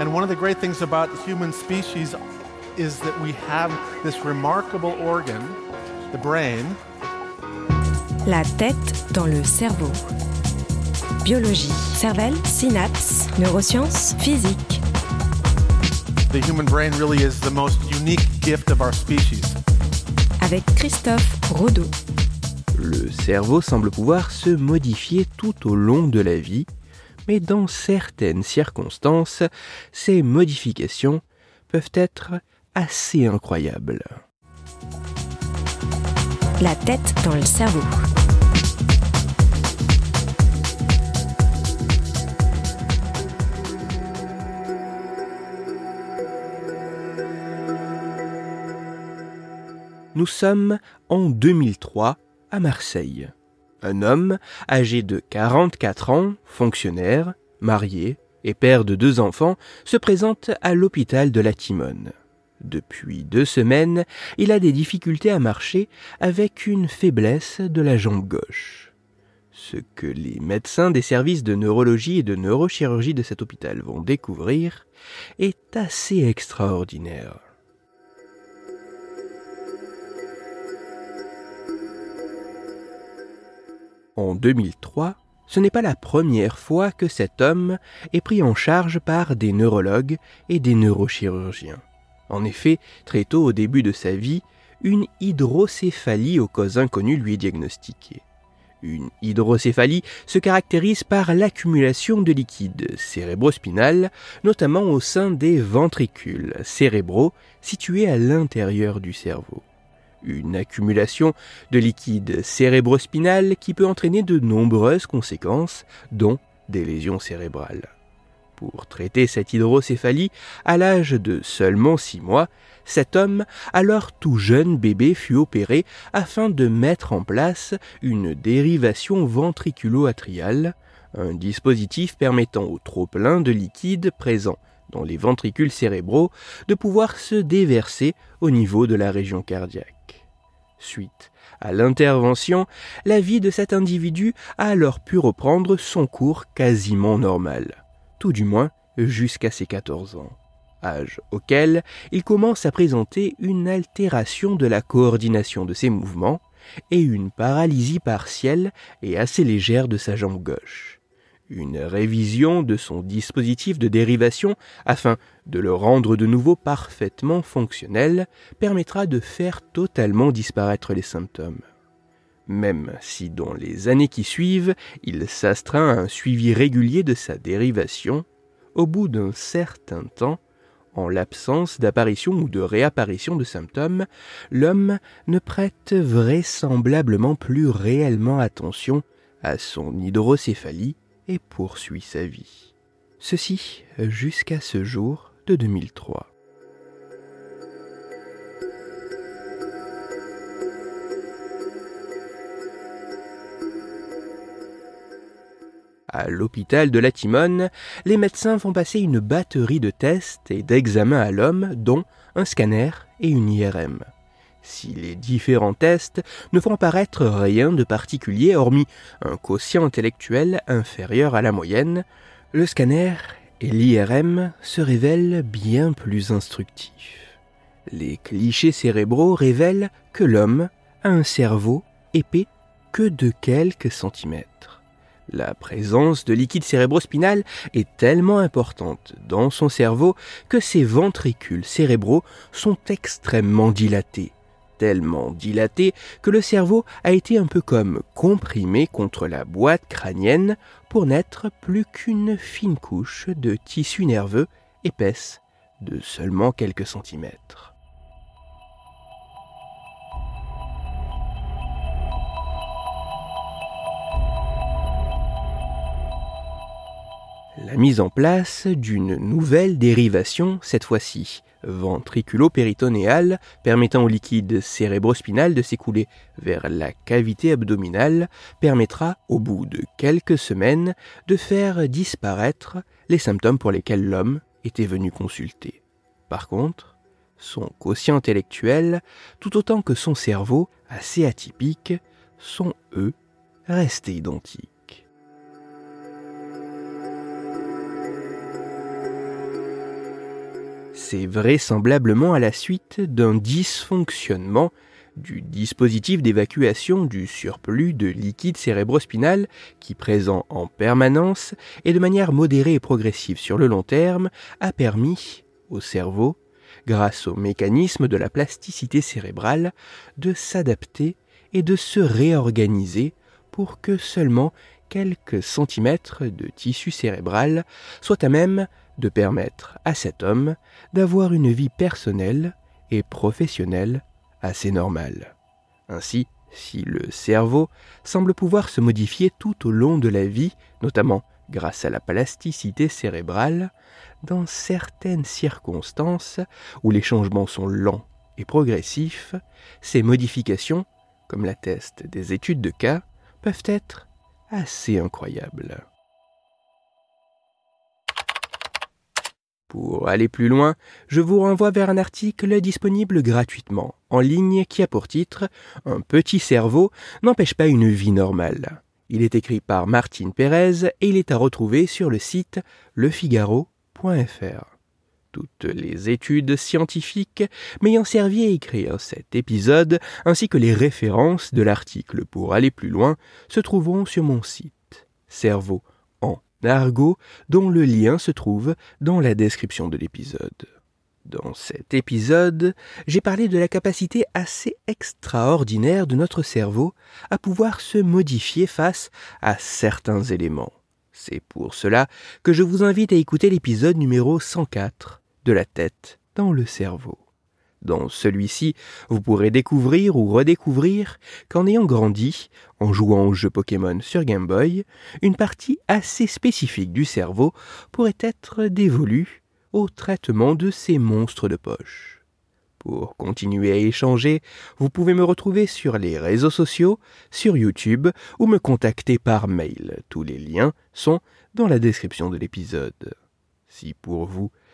And one of the great things about the human species is that we have this remarkable organ, the brain. La tête dans le cerveau. Biologie, cervelle, synapses, neurosciences, physique. The human brain really is the most unique gift of our species. Avec Christophe Rodeau. Le cerveau semble pouvoir se modifier tout au long de la vie, mais dans certaines circonstances, ces modifications peuvent être assez incroyables. La tête dans le cerveau. Nous sommes en 2003 à Marseille. Un homme âgé de 44 ans, fonctionnaire, marié et père de deux enfants, se présente à l'hôpital de la Timone. Depuis deux semaines, il a des difficultés à marcher avec une faiblesse de la jambe gauche. Ce que les médecins des services de neurologie et de neurochirurgie de cet hôpital vont découvrir est assez extraordinaire. En 2003, ce n'est pas la première fois que cet homme est pris en charge par des neurologues et des neurochirurgiens. En effet, très tôt au début de sa vie, une hydrocéphalie aux causes inconnues lui est diagnostiquée. Une hydrocéphalie se caractérise par l'accumulation de liquide cérébrospinal, notamment au sein des ventricules cérébraux situés à l'intérieur du cerveau une accumulation de liquide cérébrospinal qui peut entraîner de nombreuses conséquences, dont des lésions cérébrales. Pour traiter cette hydrocéphalie, à l'âge de seulement six mois, cet homme, alors tout jeune bébé, fut opéré afin de mettre en place une dérivation ventriculo-atriale, un dispositif permettant au trop-plein de liquide présent dans les ventricules cérébraux de pouvoir se déverser au niveau de la région cardiaque. Suite à l'intervention, la vie de cet individu a alors pu reprendre son cours quasiment normal, tout du moins jusqu'à ses 14 ans, âge auquel il commence à présenter une altération de la coordination de ses mouvements et une paralysie partielle et assez légère de sa jambe gauche une révision de son dispositif de dérivation afin de le rendre de nouveau parfaitement fonctionnel permettra de faire totalement disparaître les symptômes. Même si dans les années qui suivent, il s'astreint à un suivi régulier de sa dérivation, au bout d'un certain temps, en l'absence d'apparition ou de réapparition de symptômes, l'homme ne prête vraisemblablement plus réellement attention à son hydrocéphalie et poursuit sa vie. Ceci jusqu'à ce jour de 2003. À l'hôpital de la Timone, les médecins font passer une batterie de tests et d'examens à l'homme, dont un scanner et une IRM si les différents tests ne font paraître rien de particulier hormis un quotient intellectuel inférieur à la moyenne, le scanner et l'IRM se révèlent bien plus instructifs. Les clichés cérébraux révèlent que l'homme a un cerveau épais que de quelques centimètres. La présence de liquide cérébrospinal est tellement importante dans son cerveau que ses ventricules cérébraux sont extrêmement dilatés tellement dilaté que le cerveau a été un peu comme comprimé contre la boîte crânienne pour n'être plus qu'une fine couche de tissu nerveux épaisse de seulement quelques centimètres. La mise en place d'une nouvelle dérivation cette fois-ci, ventriculo-péritonéale permettant au liquide cérébrospinal de s'écouler vers la cavité abdominale permettra, au bout de quelques semaines, de faire disparaître les symptômes pour lesquels l'homme était venu consulter. Par contre, son quotient intellectuel, tout autant que son cerveau, assez atypique, sont, eux, restés identiques. Vraisemblablement à la suite d'un dysfonctionnement du dispositif d'évacuation du surplus de liquide cérébrospinal qui, présent en permanence et de manière modérée et progressive sur le long terme, a permis au cerveau, grâce au mécanisme de la plasticité cérébrale, de s'adapter et de se réorganiser pour que seulement quelques centimètres de tissu cérébral soient à même de permettre à cet homme d'avoir une vie personnelle et professionnelle assez normale. Ainsi, si le cerveau semble pouvoir se modifier tout au long de la vie, notamment grâce à la plasticité cérébrale, dans certaines circonstances où les changements sont lents et progressifs, ces modifications, comme l'attestent des études de cas, peuvent être assez incroyables. Pour aller plus loin, je vous renvoie vers un article disponible gratuitement en ligne qui a pour titre Un petit cerveau n'empêche pas une vie normale. Il est écrit par Martine Pérez et il est à retrouver sur le site lefigaro.fr. Toutes les études scientifiques m'ayant servi à écrire cet épisode, ainsi que les références de l'article pour aller plus loin, se trouveront sur mon site cerveau argot dont le lien se trouve dans la description de l'épisode. Dans cet épisode, j'ai parlé de la capacité assez extraordinaire de notre cerveau à pouvoir se modifier face à certains éléments. C'est pour cela que je vous invite à écouter l'épisode numéro 104 de la tête dans le cerveau. Dans celui-ci, vous pourrez découvrir ou redécouvrir qu'en ayant grandi, en jouant au jeu Pokémon sur Game Boy, une partie assez spécifique du cerveau pourrait être dévolue au traitement de ces monstres de poche. Pour continuer à échanger, vous pouvez me retrouver sur les réseaux sociaux, sur YouTube ou me contacter par mail. Tous les liens sont dans la description de l'épisode. Si pour vous,